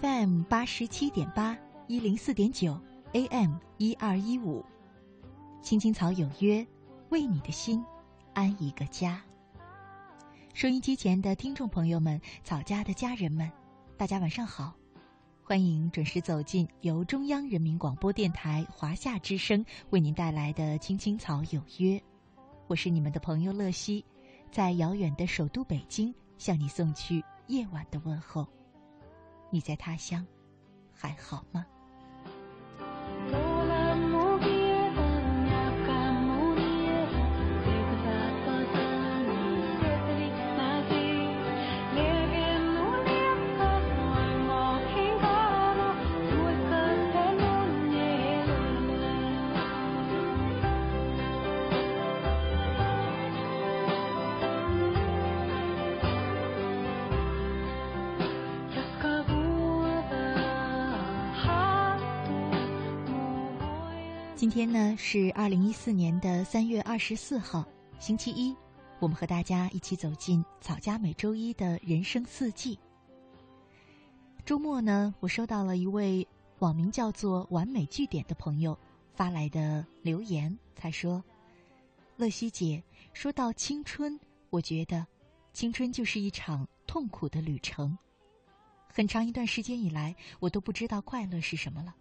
FM 八十七点八一零四点九 AM 一二一五，青青草有约，为你的心安一个家。收音机前的听众朋友们，草家的家人们，大家晚上好，欢迎准时走进由中央人民广播电台华夏之声为您带来的《青青草有约》，我是你们的朋友乐西，在遥远的首都北京向你送去夜晚的问候。你在他乡还好吗？天呢是二零一四年的三月二十四号，星期一，我们和大家一起走进草家每周一的人生四季。周末呢，我收到了一位网名叫做“完美句点”的朋友发来的留言，他说：“乐西姐，说到青春，我觉得青春就是一场痛苦的旅程。很长一段时间以来，我都不知道快乐是什么了。”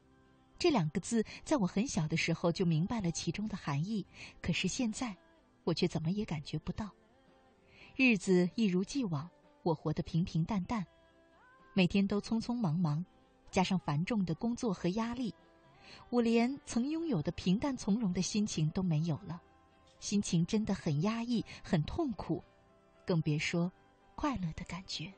这两个字，在我很小的时候就明白了其中的含义，可是现在，我却怎么也感觉不到。日子一如既往，我活得平平淡淡，每天都匆匆忙忙，加上繁重的工作和压力，我连曾拥有的平淡从容的心情都没有了，心情真的很压抑，很痛苦，更别说快乐的感觉。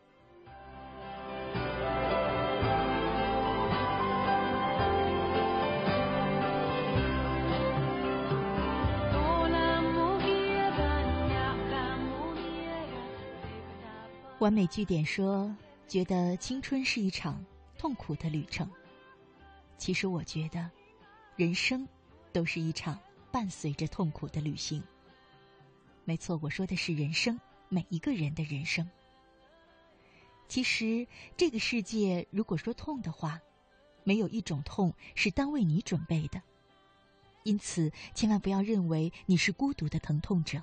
完美句点说：“觉得青春是一场痛苦的旅程。其实我觉得，人生都是一场伴随着痛苦的旅行。没错，我说的是人生，每一个人的人生。其实这个世界，如果说痛的话，没有一种痛是单为你准备的。因此，千万不要认为你是孤独的疼痛者。”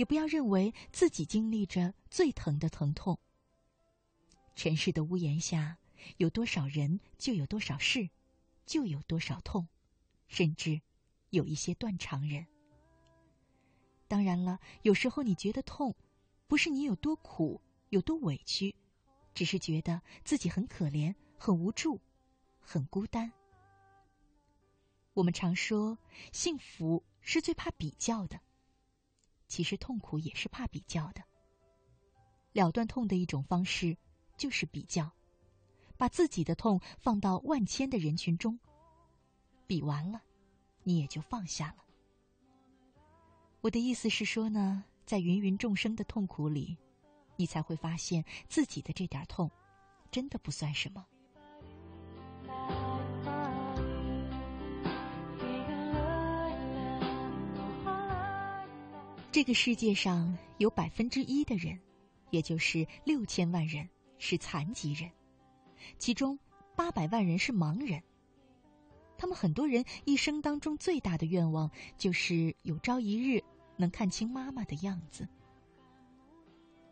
也不要认为自己经历着最疼的疼痛。尘世的屋檐下，有多少人，就有多少事，就有多少痛，甚至有一些断肠人。当然了，有时候你觉得痛，不是你有多苦、有多委屈，只是觉得自己很可怜、很无助、很孤单。我们常说，幸福是最怕比较的。其实痛苦也是怕比较的。了断痛的一种方式，就是比较，把自己的痛放到万千的人群中，比完了，你也就放下了。我的意思是说呢，在芸芸众生的痛苦里，你才会发现自己的这点痛，真的不算什么。这个世界上有百分之一的人，也就是六千万人是残疾人，其中八百万人是盲人。他们很多人一生当中最大的愿望就是有朝一日能看清妈妈的样子。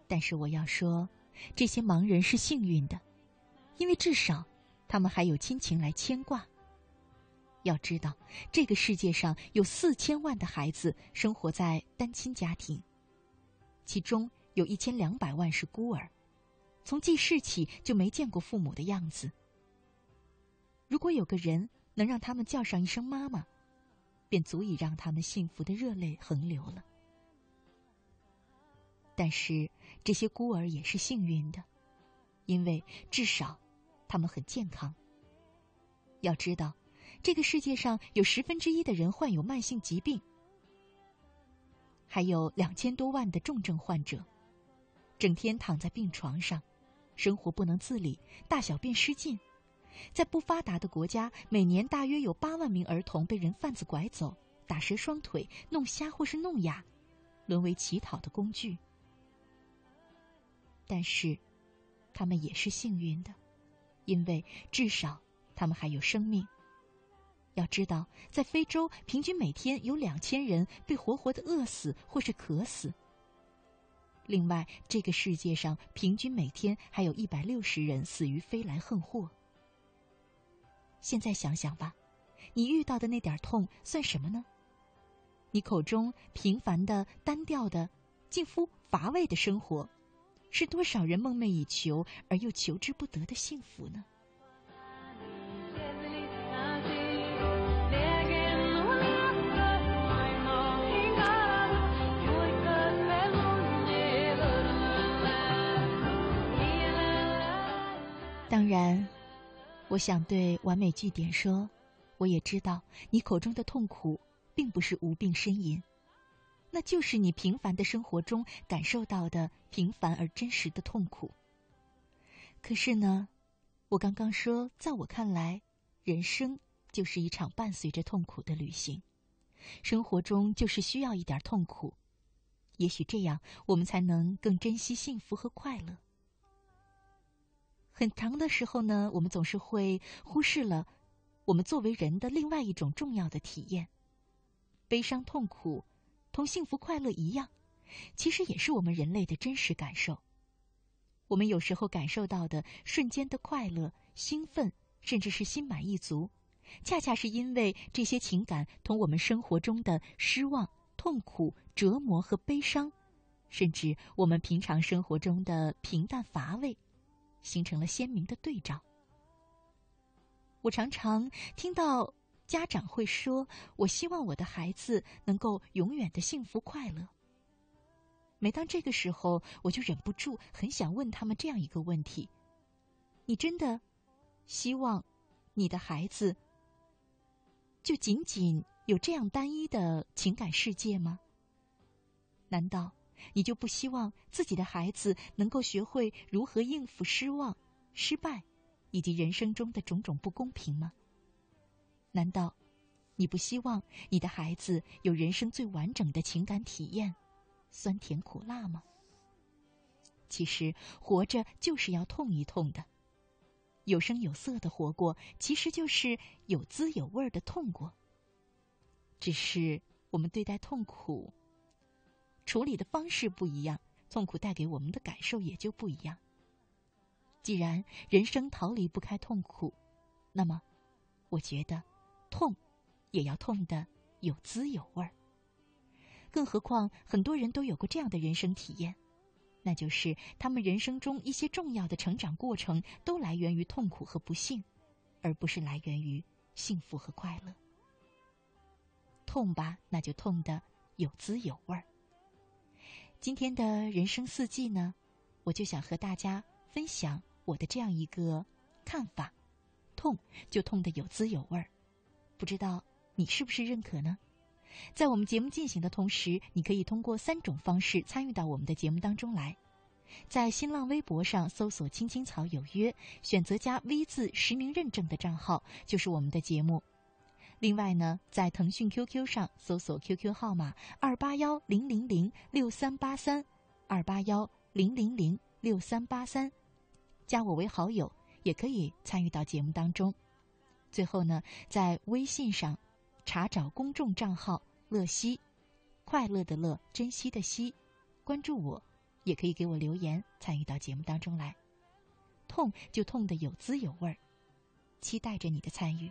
但是我要说，这些盲人是幸运的，因为至少他们还有亲情来牵挂。要知道，这个世界上有四千万的孩子生活在单亲家庭，其中有一千两百万是孤儿，从记事起就没见过父母的样子。如果有个人能让他们叫上一声妈妈，便足以让他们幸福的热泪横流了。但是这些孤儿也是幸运的，因为至少他们很健康。要知道。这个世界上有十分之一的人患有慢性疾病，还有两千多万的重症患者，整天躺在病床上，生活不能自理，大小便失禁。在不发达的国家，每年大约有八万名儿童被人贩子拐走，打折双腿，弄瞎或是弄哑，沦为乞讨的工具。但是，他们也是幸运的，因为至少他们还有生命。要知道，在非洲，平均每天有两千人被活活的饿死或是渴死。另外，这个世界上平均每天还有一百六十人死于飞来横祸。现在想想吧，你遇到的那点痛算什么呢？你口中平凡的、单调的、近乎乏味的生活，是多少人梦寐以求而又求之不得的幸福呢？当然，我想对完美句点说，我也知道你口中的痛苦，并不是无病呻吟，那就是你平凡的生活中感受到的平凡而真实的痛苦。可是呢，我刚刚说，在我看来，人生就是一场伴随着痛苦的旅行，生活中就是需要一点痛苦，也许这样我们才能更珍惜幸福和快乐。很长的时候呢，我们总是会忽视了我们作为人的另外一种重要的体验。悲伤、痛苦，同幸福、快乐一样，其实也是我们人类的真实感受。我们有时候感受到的瞬间的快乐、兴奋，甚至是心满意足，恰恰是因为这些情感同我们生活中的失望、痛苦、折磨和悲伤，甚至我们平常生活中的平淡乏味。形成了鲜明的对照。我常常听到家长会说：“我希望我的孩子能够永远的幸福快乐。”每当这个时候，我就忍不住很想问他们这样一个问题：“你真的希望你的孩子就仅仅有这样单一的情感世界吗？难道？”你就不希望自己的孩子能够学会如何应付失望、失败，以及人生中的种种不公平吗？难道你不希望你的孩子有人生最完整的情感体验，酸甜苦辣吗？其实活着就是要痛一痛的，有声有色的活过，其实就是有滋有味的痛过。只是我们对待痛苦。处理的方式不一样，痛苦带给我们的感受也就不一样。既然人生逃离不开痛苦，那么，我觉得，痛，也要痛的有滋有味儿。更何况，很多人都有过这样的人生体验，那就是他们人生中一些重要的成长过程都来源于痛苦和不幸，而不是来源于幸福和快乐。痛吧，那就痛的有滋有味儿。今天的人生四季呢，我就想和大家分享我的这样一个看法：痛就痛得有滋有味儿。不知道你是不是认可呢？在我们节目进行的同时，你可以通过三种方式参与到我们的节目当中来。在新浪微博上搜索“青青草有约”，选择加 V 字实名认证的账号，就是我们的节目。另外呢，在腾讯 QQ 上搜索 QQ 号码二八幺零零零六三八三，二八幺零零零六三八三，加我为好友也可以参与到节目当中。最后呢，在微信上查找公众账号“乐西”，快乐的乐，珍惜的惜，关注我，也可以给我留言参与到节目当中来。痛就痛得有滋有味儿，期待着你的参与。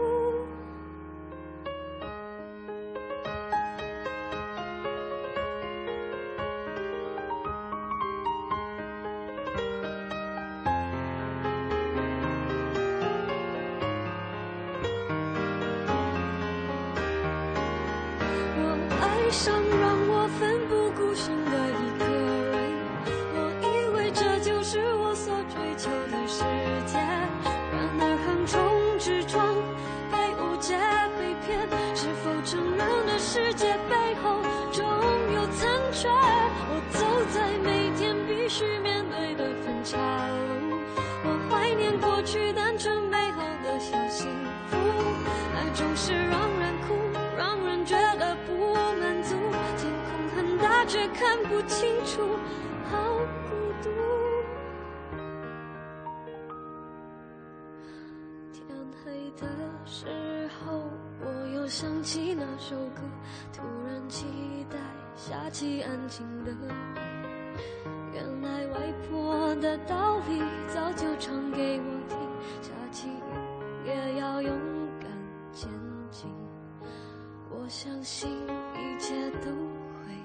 相信一切都会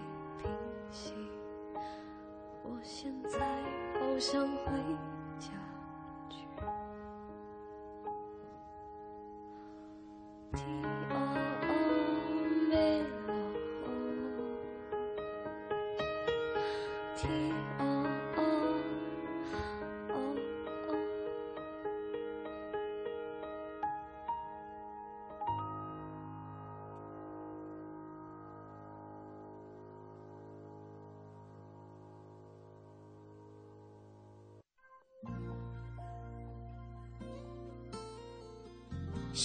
平息。我现在好想回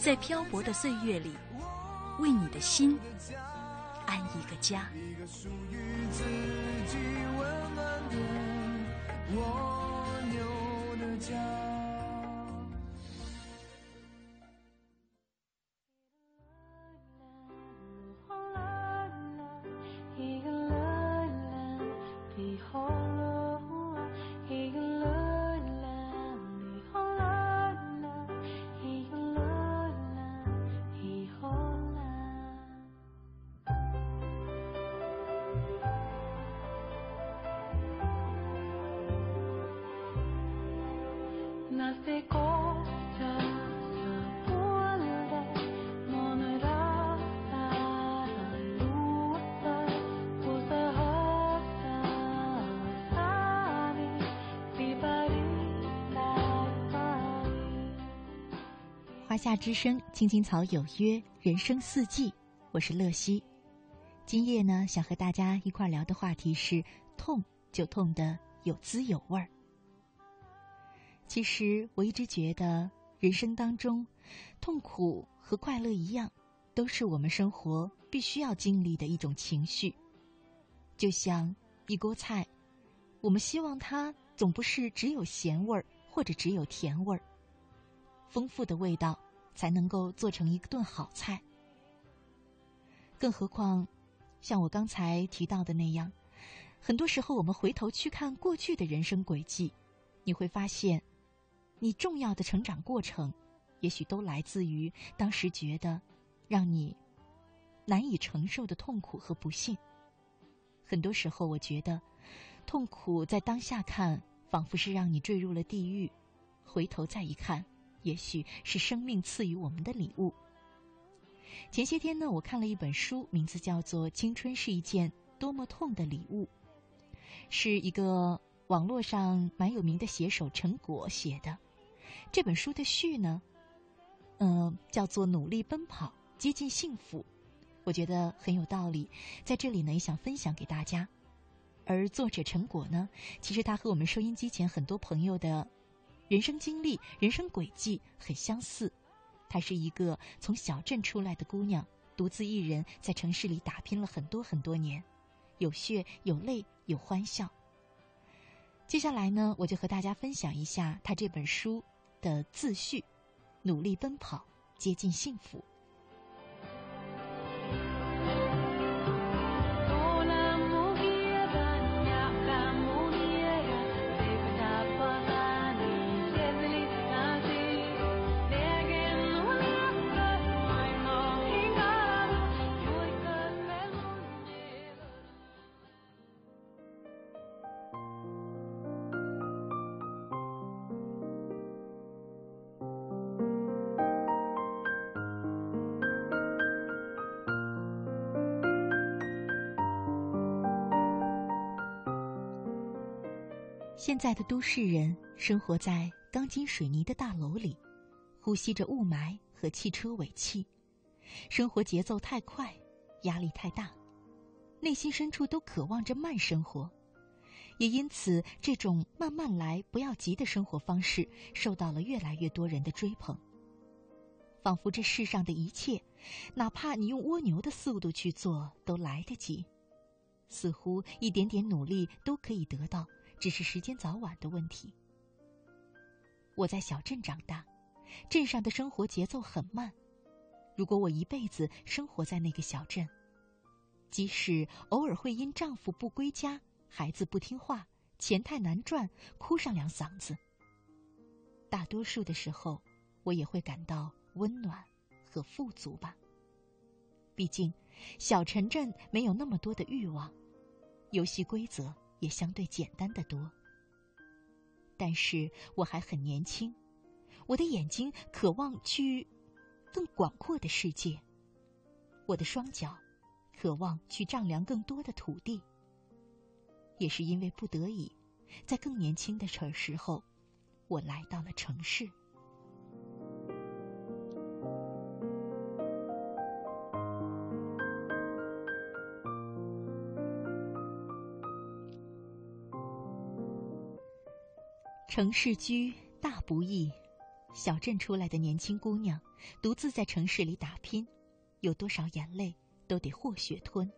在漂泊的岁月里，为你的心安一个家。一个属于自己温暖的蜗牛的家。夏之声，青青草有约，人生四季，我是乐西。今夜呢，想和大家一块聊的话题是：痛就痛的有滋有味儿。其实我一直觉得，人生当中，痛苦和快乐一样，都是我们生活必须要经历的一种情绪。就像一锅菜，我们希望它总不是只有咸味儿，或者只有甜味儿。丰富的味道才能够做成一顿好菜。更何况，像我刚才提到的那样，很多时候我们回头去看过去的人生轨迹，你会发现，你重要的成长过程，也许都来自于当时觉得让你难以承受的痛苦和不幸。很多时候，我觉得，痛苦在当下看，仿佛是让你坠入了地狱；回头再一看。也许是生命赐予我们的礼物。前些天呢，我看了一本书，名字叫做《青春是一件多么痛的礼物》，是一个网络上蛮有名的写手陈果写的。这本书的序呢，嗯，叫做《努力奔跑，接近幸福》，我觉得很有道理，在这里呢也想分享给大家。而作者陈果呢，其实他和我们收音机前很多朋友的。人生经历、人生轨迹很相似，她是一个从小镇出来的姑娘，独自一人在城市里打拼了很多很多年，有血有泪有欢笑。接下来呢，我就和大家分享一下她这本书的自序：努力奔跑，接近幸福。现在的都市人生活在钢筋水泥的大楼里，呼吸着雾霾和汽车尾气，生活节奏太快，压力太大，内心深处都渴望着慢生活，也因此，这种慢慢来、不要急的生活方式受到了越来越多人的追捧。仿佛这世上的一切，哪怕你用蜗牛的速度去做，都来得及，似乎一点点努力都可以得到。只是时间早晚的问题。我在小镇长大，镇上的生活节奏很慢。如果我一辈子生活在那个小镇，即使偶尔会因丈夫不归家、孩子不听话、钱太难赚哭上两嗓子，大多数的时候，我也会感到温暖和富足吧。毕竟，小城镇没有那么多的欲望，游戏规则。也相对简单的多，但是我还很年轻，我的眼睛渴望去更广阔的世界，我的双脚渴望去丈量更多的土地。也是因为不得已，在更年轻的时时候，我来到了城市。城市居大不易，小镇出来的年轻姑娘，独自在城市里打拼，有多少眼泪都得和血吞，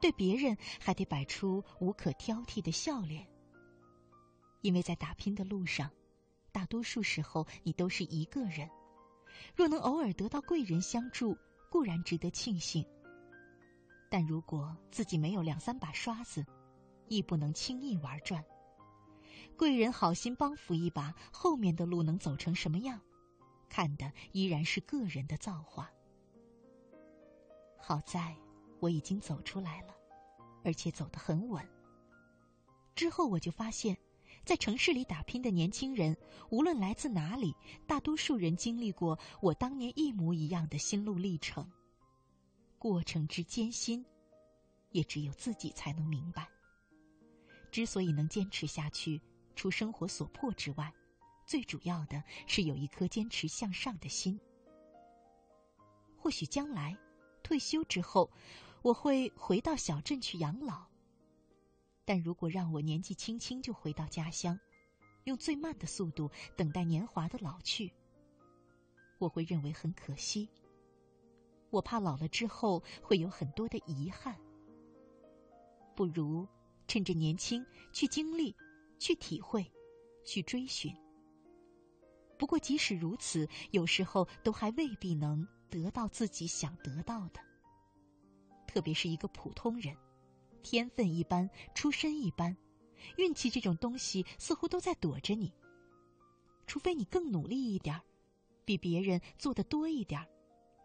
对别人还得摆出无可挑剔的笑脸。因为在打拼的路上，大多数时候你都是一个人，若能偶尔得到贵人相助，固然值得庆幸。但如果自己没有两三把刷子，亦不能轻易玩转。贵人好心帮扶一把，后面的路能走成什么样，看的依然是个人的造化。好在我已经走出来了，而且走得很稳。之后我就发现，在城市里打拼的年轻人，无论来自哪里，大多数人经历过我当年一模一样的心路历程。过程之艰辛，也只有自己才能明白。之所以能坚持下去。除生活所迫之外，最主要的是有一颗坚持向上的心。或许将来退休之后，我会回到小镇去养老。但如果让我年纪轻轻就回到家乡，用最慢的速度等待年华的老去，我会认为很可惜。我怕老了之后会有很多的遗憾。不如趁着年轻去经历，去体会，去追寻。不过即使如此，有时候都还未必能得到自己想得到的。特别是一个普通人，天分一般，出身一般，运气这种东西似乎都在躲着你。除非你更努力一点儿比别人做的多一点儿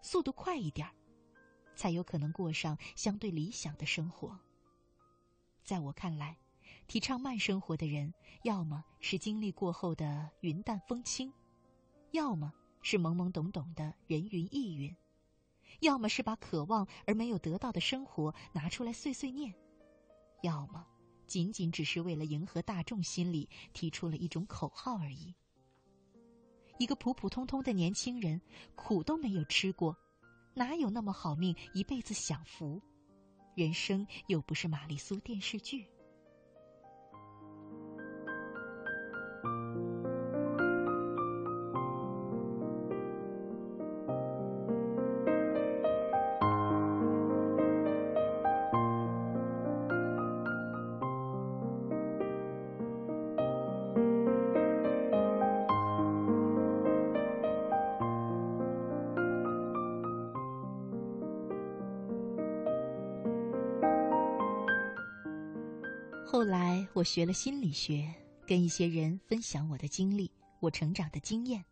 速度快一点儿才有可能过上相对理想的生活。在我看来，提倡慢生活的人，要么是经历过后的云淡风轻，要么是懵懵懂懂的人云亦云，要么是把渴望而没有得到的生活拿出来碎碎念，要么仅仅只是为了迎合大众心理提出了一种口号而已。一个普普通通的年轻人，苦都没有吃过，哪有那么好命一辈子享福？人生又不是玛丽苏电视剧。学了心理学，跟一些人分享我的经历，我成长的经验，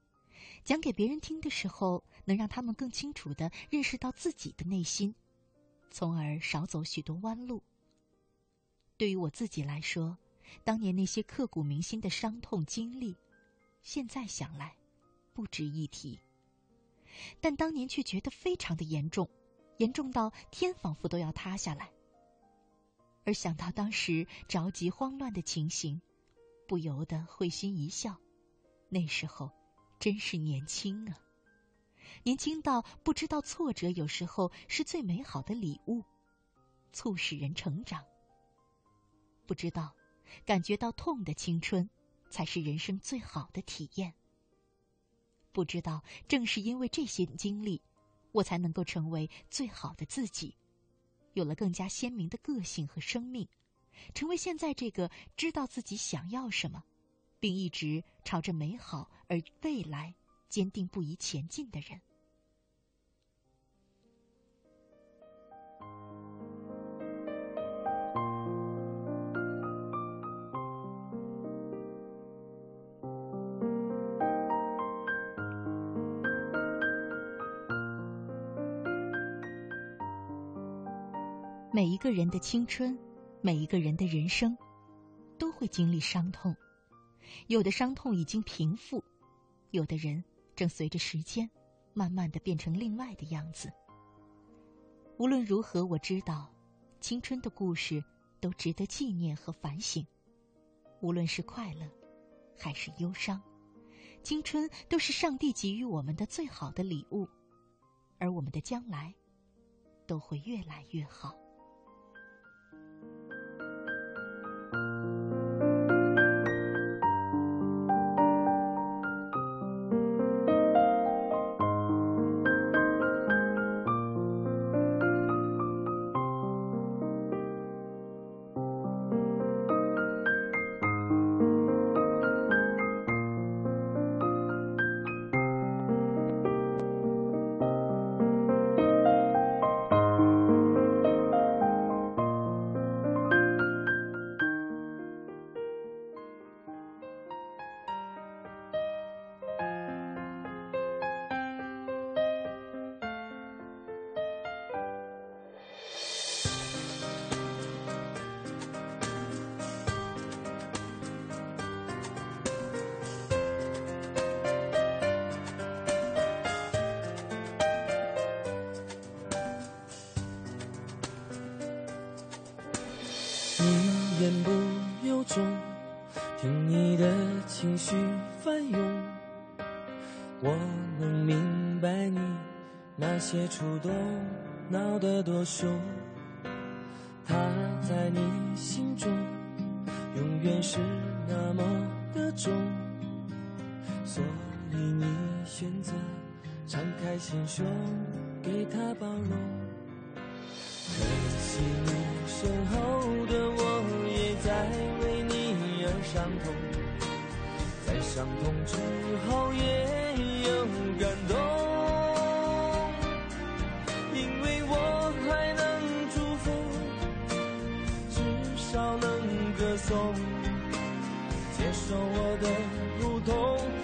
讲给别人听的时候，能让他们更清楚的认识到自己的内心，从而少走许多弯路。对于我自己来说，当年那些刻骨铭心的伤痛经历，现在想来，不值一提。但当年却觉得非常的严重，严重到天仿佛都要塌下来。而想到当时着急慌乱的情形，不由得会心一笑。那时候，真是年轻啊！年轻到不知道挫折有时候是最美好的礼物，促使人成长。不知道，感觉到痛的青春，才是人生最好的体验。不知道，正是因为这些经历，我才能够成为最好的自己。有了更加鲜明的个性和生命，成为现在这个知道自己想要什么，并一直朝着美好而未来坚定不移前进的人。每一个人的青春，每一个人的人生，都会经历伤痛。有的伤痛已经平复，有的人正随着时间，慢慢的变成另外的样子。无论如何，我知道，青春的故事都值得纪念和反省。无论是快乐，还是忧伤，青春都是上帝给予我们的最好的礼物，而我们的将来，都会越来越好。触动闹得多凶，他在你心中永远是那么的重，所以你选择敞开心胸给他包容。可惜你身后的我也在为你而伤痛，在伤痛之后也有感动。受我的普通，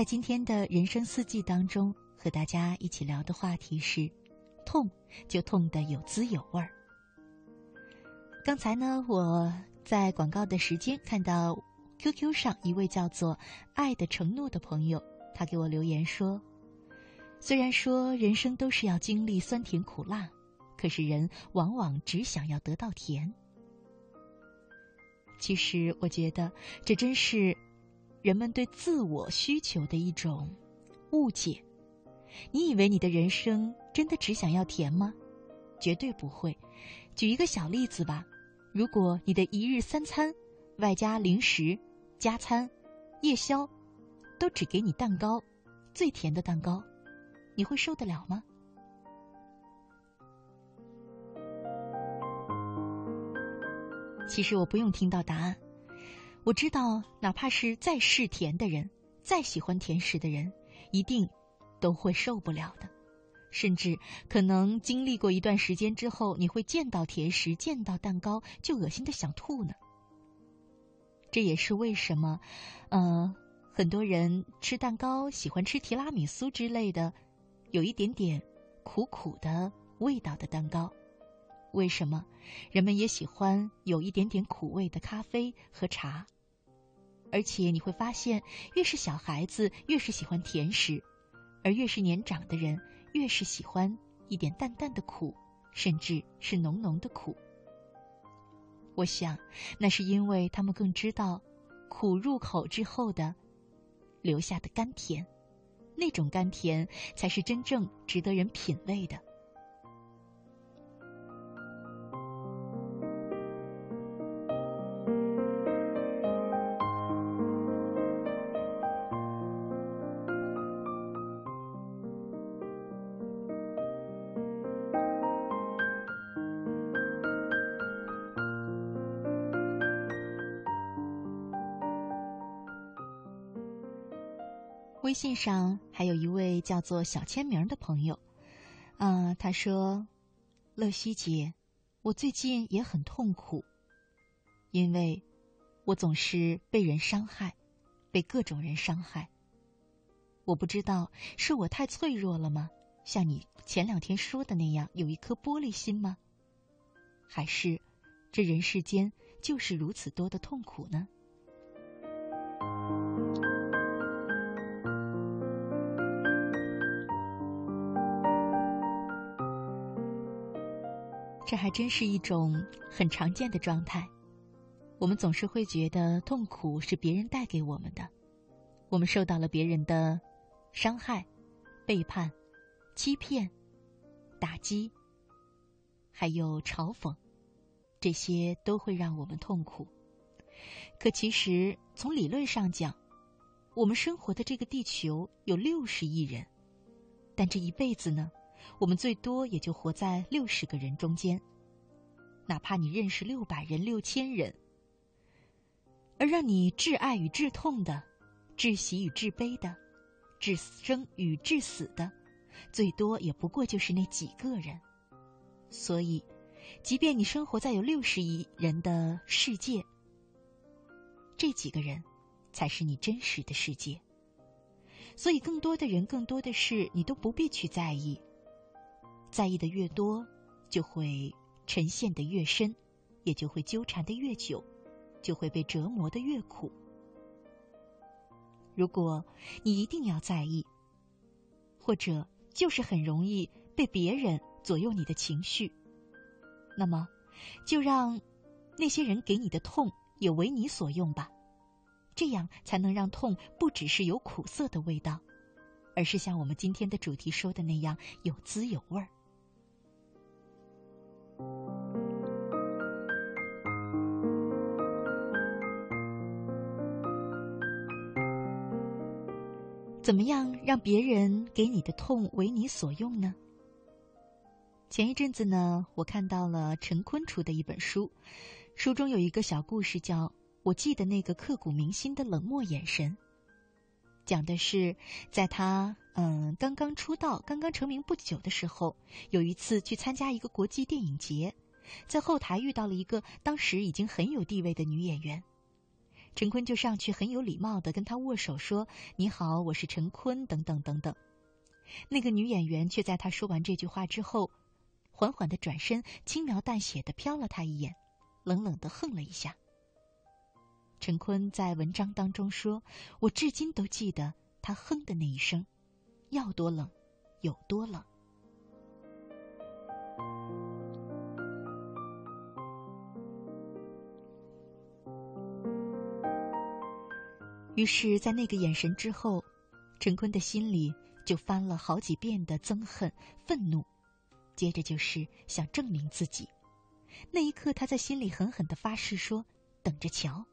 在今天的人生四季当中，和大家一起聊的话题是：痛就痛得有滋有味儿。刚才呢，我在广告的时间看到 QQ 上一位叫做“爱的承诺”的朋友，他给我留言说：“虽然说人生都是要经历酸甜苦辣，可是人往往只想要得到甜。”其实，我觉得这真是人们对自我需求的一种误解。你以为你的人生真的只想要甜吗？绝对不会。举一个小例子吧，如果你的一日三餐外加零食、加餐、夜宵，都只给你蛋糕，最甜的蛋糕，你会受得了吗？其实我不用听到答案，我知道，哪怕是再嗜甜的人，再喜欢甜食的人，一定都会受不了的。甚至可能经历过一段时间之后，你会见到甜食、见到蛋糕就恶心的想吐呢。这也是为什么，呃，很多人吃蛋糕喜欢吃提拉米苏之类的，有一点点苦苦的味道的蛋糕。为什么人们也喜欢有一点点苦味的咖啡和茶？而且你会发现，越是小孩子越是喜欢甜食，而越是年长的人越是喜欢一点淡淡的苦，甚至是浓浓的苦。我想，那是因为他们更知道苦入口之后的留下的甘甜，那种甘甜才是真正值得人品味的。信上还有一位叫做小签名的朋友，啊、他说：“乐西姐，我最近也很痛苦，因为我总是被人伤害，被各种人伤害。我不知道是我太脆弱了吗？像你前两天说的那样，有一颗玻璃心吗？还是这人世间就是如此多的痛苦呢？”这还真是一种很常见的状态。我们总是会觉得痛苦是别人带给我们的，我们受到了别人的伤害、背叛、欺骗、打击，还有嘲讽，这些都会让我们痛苦。可其实从理论上讲，我们生活的这个地球有六十亿人，但这一辈子呢，我们最多也就活在六十个人中间。哪怕你认识六百人、六千人，而让你挚爱与挚痛的、至喜与至悲的、至生与至死的，最多也不过就是那几个人。所以，即便你生活在有六十亿人的世界，这几个人才是你真实的世界。所以，更多的人、更多的事，你都不必去在意。在意的越多，就会。沉陷的越深，也就会纠缠的越久，就会被折磨的越苦。如果你一定要在意，或者就是很容易被别人左右你的情绪，那么就让那些人给你的痛也为你所用吧。这样才能让痛不只是有苦涩的味道，而是像我们今天的主题说的那样有滋有味儿。怎么样让别人给你的痛为你所用呢？前一阵子呢，我看到了陈坤出的一本书，书中有一个小故事，叫《我记得那个刻骨铭心的冷漠眼神》，讲的是在他嗯刚刚出道、刚刚成名不久的时候，有一次去参加一个国际电影节，在后台遇到了一个当时已经很有地位的女演员。陈坤就上去很有礼貌的跟她握手，说：“你好，我是陈坤。”等等等等。那个女演员却在他说完这句话之后，缓缓的转身，轻描淡写的瞟了他一眼，冷冷的哼了一下。陈坤在文章当中说：“我至今都记得他哼的那一声，要多冷，有多冷。”于是，在那个眼神之后，陈坤的心里就翻了好几遍的憎恨、愤怒，接着就是想证明自己。那一刻，他在心里狠狠的发誓说：“等着瞧。”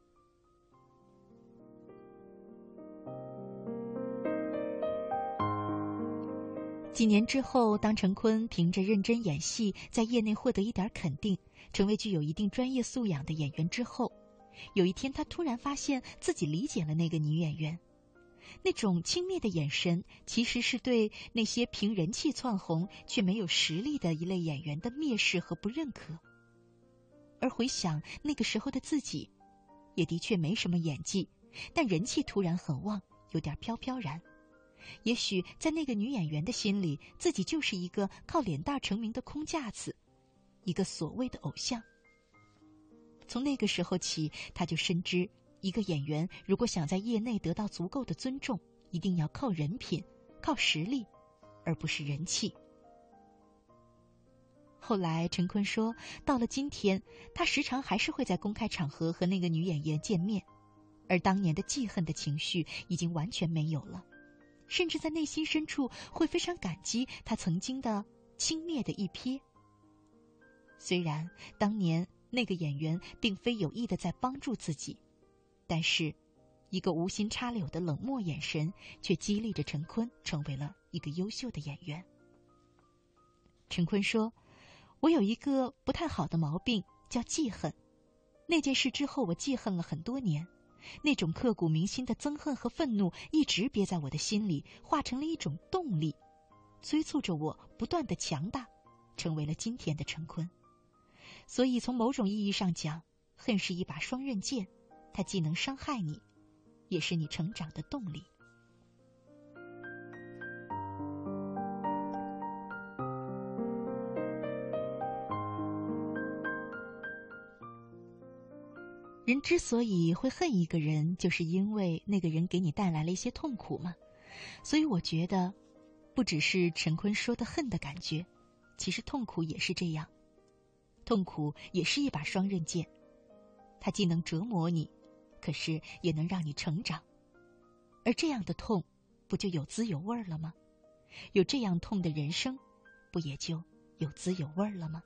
几年之后，当陈坤凭着认真演戏，在业内获得一点肯定，成为具有一定专业素养的演员之后。有一天，他突然发现自己理解了那个女演员，那种轻蔑的眼神，其实是对那些凭人气窜红却没有实力的一类演员的蔑视和不认可。而回想那个时候的自己，也的确没什么演技，但人气突然很旺，有点飘飘然。也许在那个女演员的心里，自己就是一个靠脸蛋成名的空架子，一个所谓的偶像。从那个时候起，他就深知，一个演员如果想在业内得到足够的尊重，一定要靠人品、靠实力，而不是人气。后来，陈坤说，到了今天，他时常还是会在公开场合和那个女演员见面，而当年的记恨的情绪已经完全没有了，甚至在内心深处会非常感激他曾经的轻蔑的一瞥。虽然当年。那个演员并非有意的在帮助自己，但是，一个无心插柳的冷漠眼神，却激励着陈坤成为了一个优秀的演员。陈坤说：“我有一个不太好的毛病，叫记恨。那件事之后，我记恨了很多年，那种刻骨铭心的憎恨和愤怒一直憋在我的心里，化成了一种动力，催促着我不断的强大，成为了今天的陈坤。”所以，从某种意义上讲，恨是一把双刃剑，它既能伤害你，也是你成长的动力。人之所以会恨一个人，就是因为那个人给你带来了一些痛苦嘛。所以我觉得，不只是陈坤说的恨的感觉，其实痛苦也是这样。痛苦也是一把双刃剑，它既能折磨你，可是也能让你成长。而这样的痛，不就有滋有味儿了吗？有这样痛的人生，不也就有滋有味儿了吗？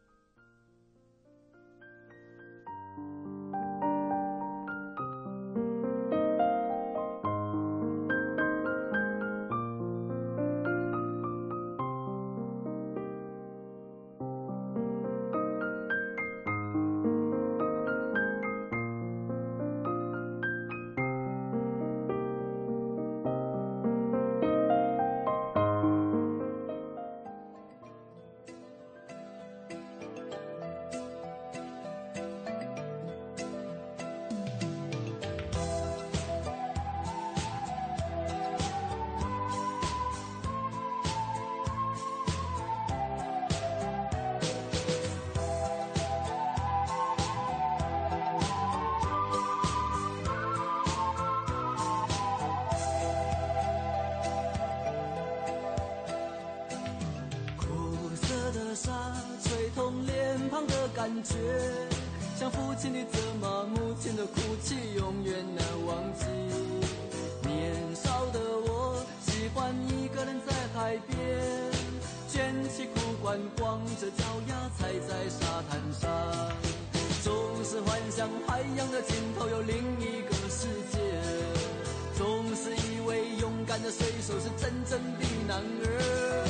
都是真正的男儿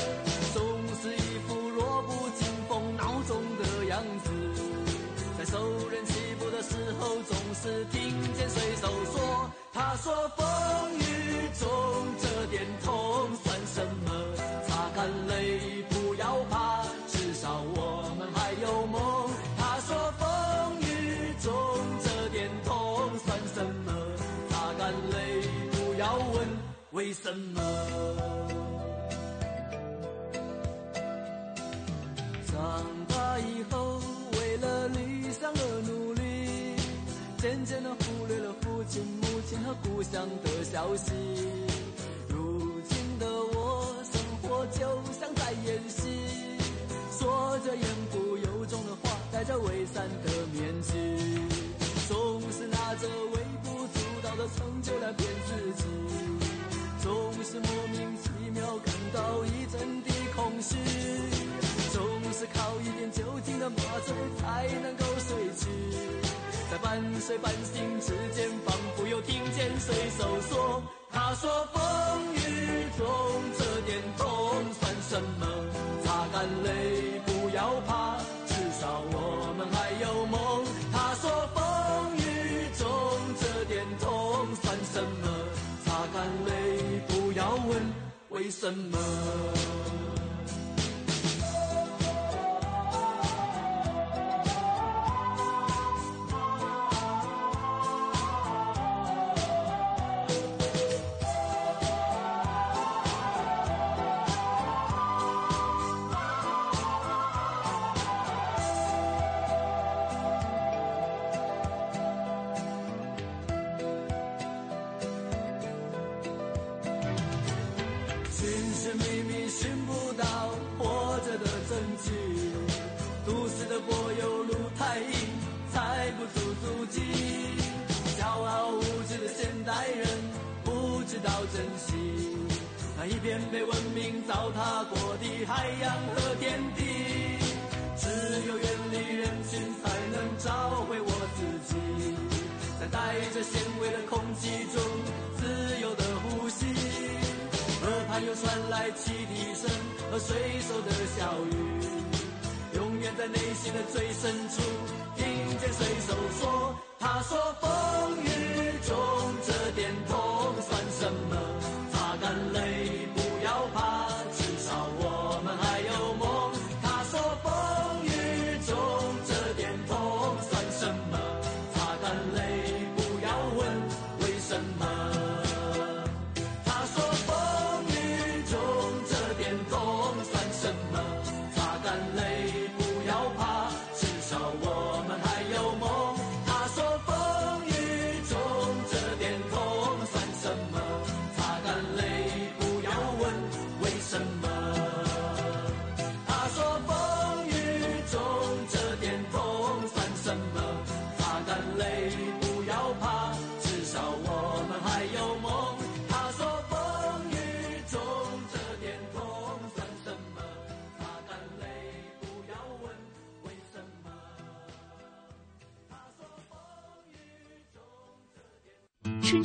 总是一副弱不禁风孬种的样子。在受人欺负的时候总是听见水手说他说风雨中这点痛。为什么长大以后为了理想而努力渐渐的忽略了父亲母亲和故乡的消息。如今的我生活就像在演戏说着言不由衷的话戴着伪善的面具总是拿着微不足道的成就来骗自己。总是莫名其妙感到一阵的空虚总是靠一点酒精的麻醉才能够睡去。在半睡半醒之间仿佛又听见水手说他说风雨中这点痛算什么？怎么？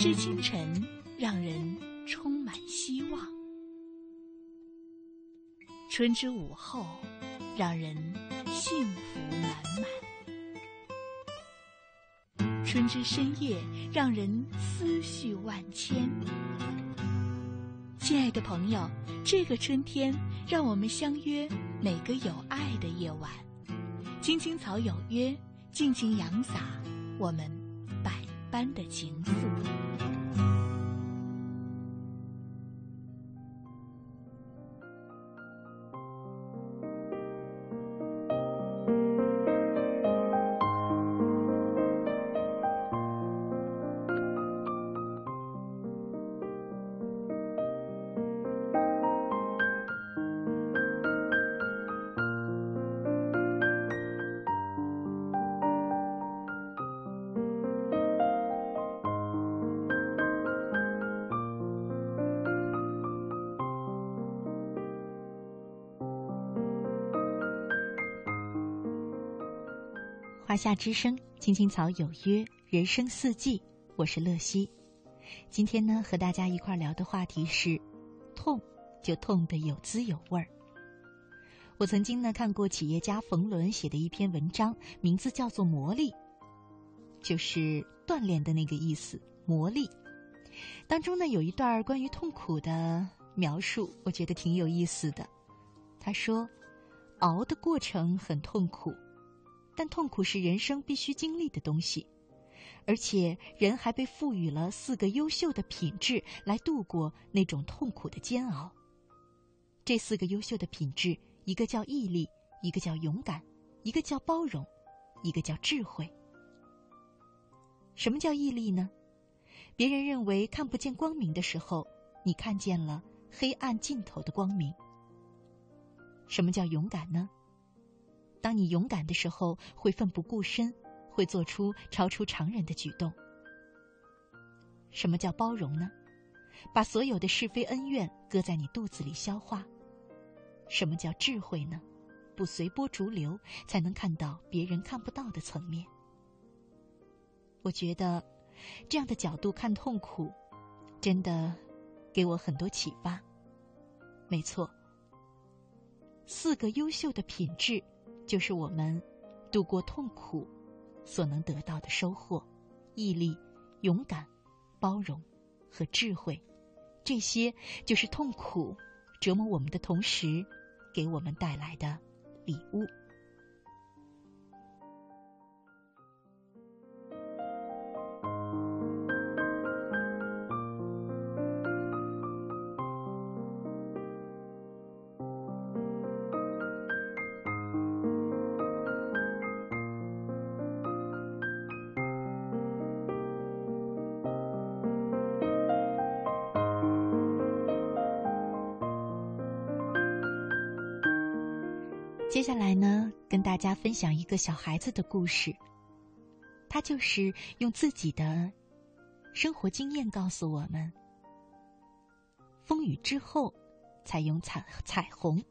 之清晨，让人充满希望；春之午后，让人幸福满满；春之深夜，让人思绪万千。亲爱的朋友，这个春天，让我们相约每个有爱的夜晚。青青草有约，尽情扬洒我们般的情愫。华夏之声，青青草有约，人生四季，我是乐西。今天呢，和大家一块聊的话题是：痛就痛得有滋有味儿。我曾经呢看过企业家冯仑写的一篇文章，名字叫做《魔力》，就是锻炼的那个意思。魔力当中呢有一段关于痛苦的描述，我觉得挺有意思的。他说：“熬的过程很痛苦。”但痛苦是人生必须经历的东西，而且人还被赋予了四个优秀的品质来度过那种痛苦的煎熬。这四个优秀的品质，一个叫毅力，一个叫勇敢，一个叫包容，一个叫智慧。什么叫毅力呢？别人认为看不见光明的时候，你看见了黑暗尽头的光明。什么叫勇敢呢？当你勇敢的时候，会奋不顾身，会做出超出常人的举动。什么叫包容呢？把所有的是非恩怨搁在你肚子里消化。什么叫智慧呢？不随波逐流，才能看到别人看不到的层面。我觉得，这样的角度看痛苦，真的给我很多启发。没错，四个优秀的品质。就是我们度过痛苦所能得到的收获：毅力、勇敢、包容和智慧。这些就是痛苦折磨我们的同时，给我们带来的礼物。大家分享一个小孩子的故事。他就是用自己的生活经验告诉我们：风雨之后，才有彩彩虹。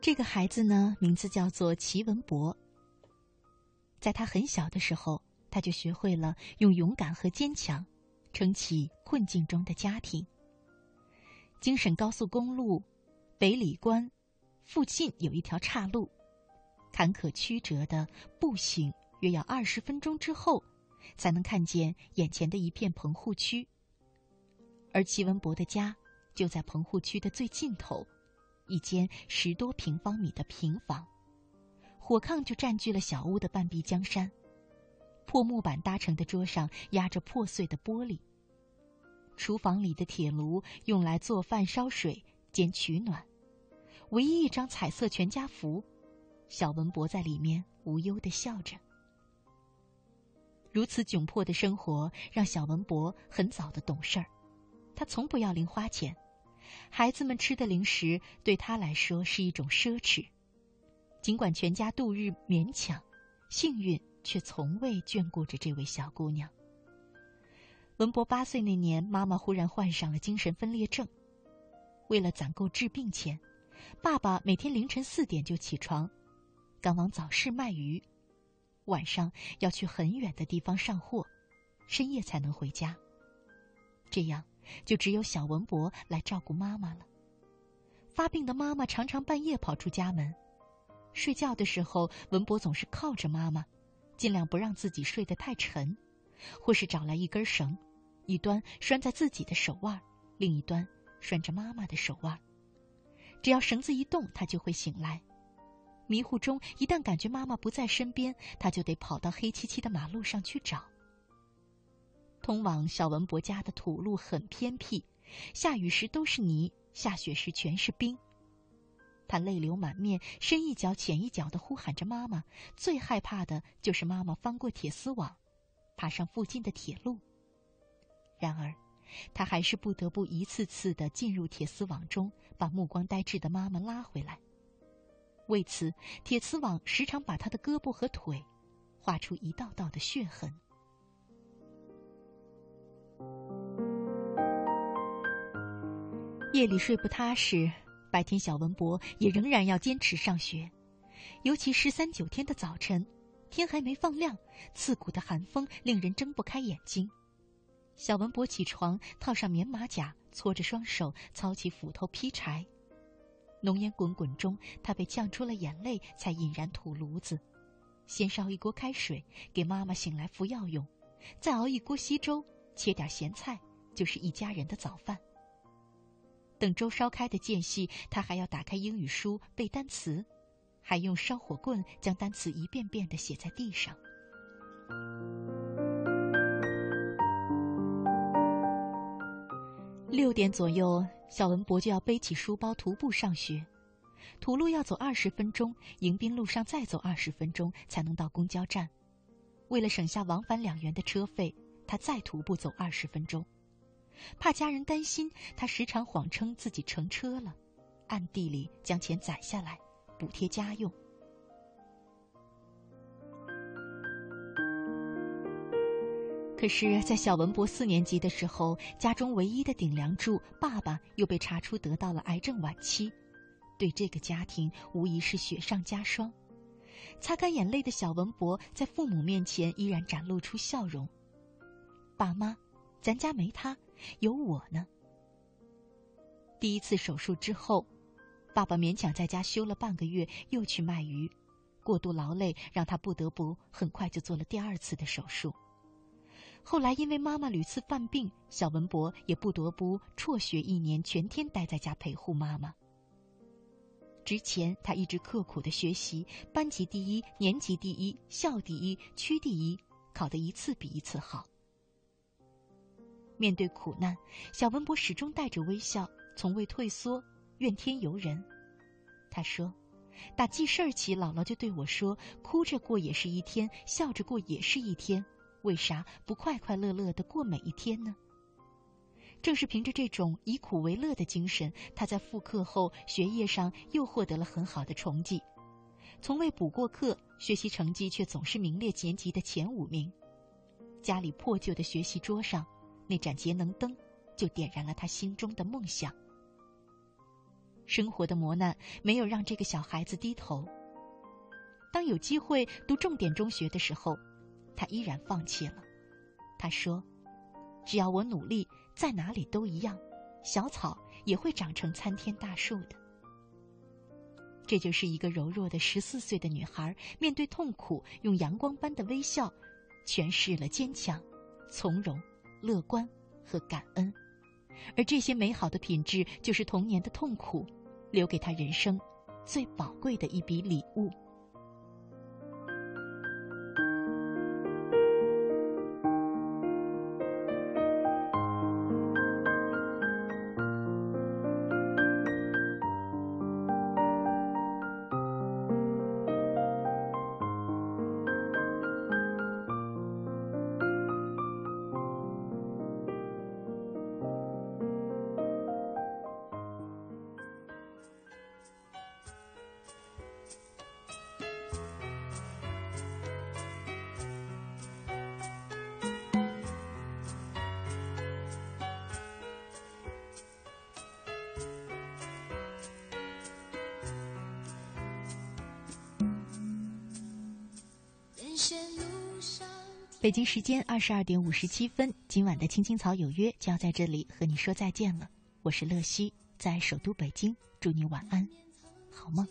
这个孩子呢，名字叫做齐文博。在他很小的时候。他就学会了用勇敢和坚强撑起困境中的家庭。京沈高速公路北礼关附近有一条岔路，坎坷曲折的步行约要二十分钟之后，才能看见眼前的一片棚户区。而齐文博的家就在棚户区的最尽头，一间十多平方米的平房，火炕就占据了小屋的半壁江山。破木板搭成的桌上压着破碎的玻璃。厨房里的铁炉用来做饭、烧水兼取暖。唯一一张彩色全家福，小文博在里面无忧的笑着。如此窘迫的生活让小文博很早的懂事儿，他从不要零花钱，孩子们吃的零食对他来说是一种奢侈。尽管全家度日勉强，幸运。却从未眷顾着这位小姑娘。文博八岁那年，妈妈忽然患上了精神分裂症。为了攒够治病钱，爸爸每天凌晨四点就起床，赶往早市卖鱼，晚上要去很远的地方上货，深夜才能回家。这样，就只有小文博来照顾妈妈了。发病的妈妈常常半夜跑出家门，睡觉的时候，文博总是靠着妈妈，尽量不让自己睡得太沉，或是找来一根绳，一端拴在自己的手腕，另一端拴着妈妈的手腕。只要绳子一动，他就会醒来。迷糊中，一旦感觉妈妈不在身边，他就得跑到黑漆漆的马路上去找。通往小文博家的土路很偏僻，下雨时都是泥。下雪时全是冰，他泪流满面，深一脚浅一脚的呼喊着妈妈。最害怕的就是妈妈翻过铁丝网，爬上附近的铁路。然而，他还是不得不一次次的进入铁丝网中，把目光呆滞的妈妈拉回来。为此，铁丝网时常把他的胳膊和腿划出一道道的血痕。夜里睡不踏实，白天小文博也仍然要坚持上学。尤其十三九天的早晨，天还没放亮，刺骨的寒风令人睁不开眼睛。小文博起床，套上棉马甲，搓着双手，操起斧头劈柴。浓烟滚滚中，他被呛出了眼泪，才引燃土炉子。先烧一锅开水给妈妈醒来服药用，再熬一锅稀粥，切点咸菜，就是一家人的早饭。等粥烧开的间隙，他还要打开英语书背单词，还用烧火棍将单词一遍遍的写在地上。六点左右，小文博就要背起书包徒步上学，土路要走二十分钟，迎宾路上再走二十分钟才能到公交站。为了省下往返两元的车费，他再徒步走二十分钟。怕家人担心，他时常谎称自己乘车了，暗地里将钱攒下来补贴家用。可是，在小文博四年级的时候，家中唯一的顶梁柱爸爸又被查出得到了癌症晚期，对这个家庭无疑是雪上加霜。擦干眼泪的小文博在父母面前依然展露出笑容：“爸妈，咱家没他。”有我呢。第一次手术之后，爸爸勉强在家休了半个月，又去卖鱼，过度劳累让他不得不很快就做了第二次的手术。后来因为妈妈屡次犯病，小文博也不得不辍学一年，全天待在家陪护妈妈。之前他一直刻苦的学习，班级第一，年级第一，校第一，区第一，考得一次比一次好。面对苦难，小文博始终带着微笑，从未退缩，怨天尤人。他说：“打记事儿起，姥姥就对我说，哭着过也是一天，笑着过也是一天，为啥不快快乐乐的过每一天呢？”正是凭着这种以苦为乐的精神，他在复课后学业上又获得了很好的成绩，从未补过课，学习成绩却总是名列年级的前五名。家里破旧的学习桌上。那盏节能灯，就点燃了他心中的梦想。生活的磨难没有让这个小孩子低头。当有机会读重点中学的时候，他依然放弃了。他说：“只要我努力，在哪里都一样，小草也会长成参天大树的。”这就是一个柔弱的十四岁的女孩，面对痛苦，用阳光般的微笑，诠释了坚强、从容。乐观和感恩，而这些美好的品质，就是童年的痛苦留给他人生最宝贵的一笔礼物。北京时间二十二点五十七分，今晚的《青青草有约》就要在这里和你说再见了。我是乐西，在首都北京，祝你晚安，好梦。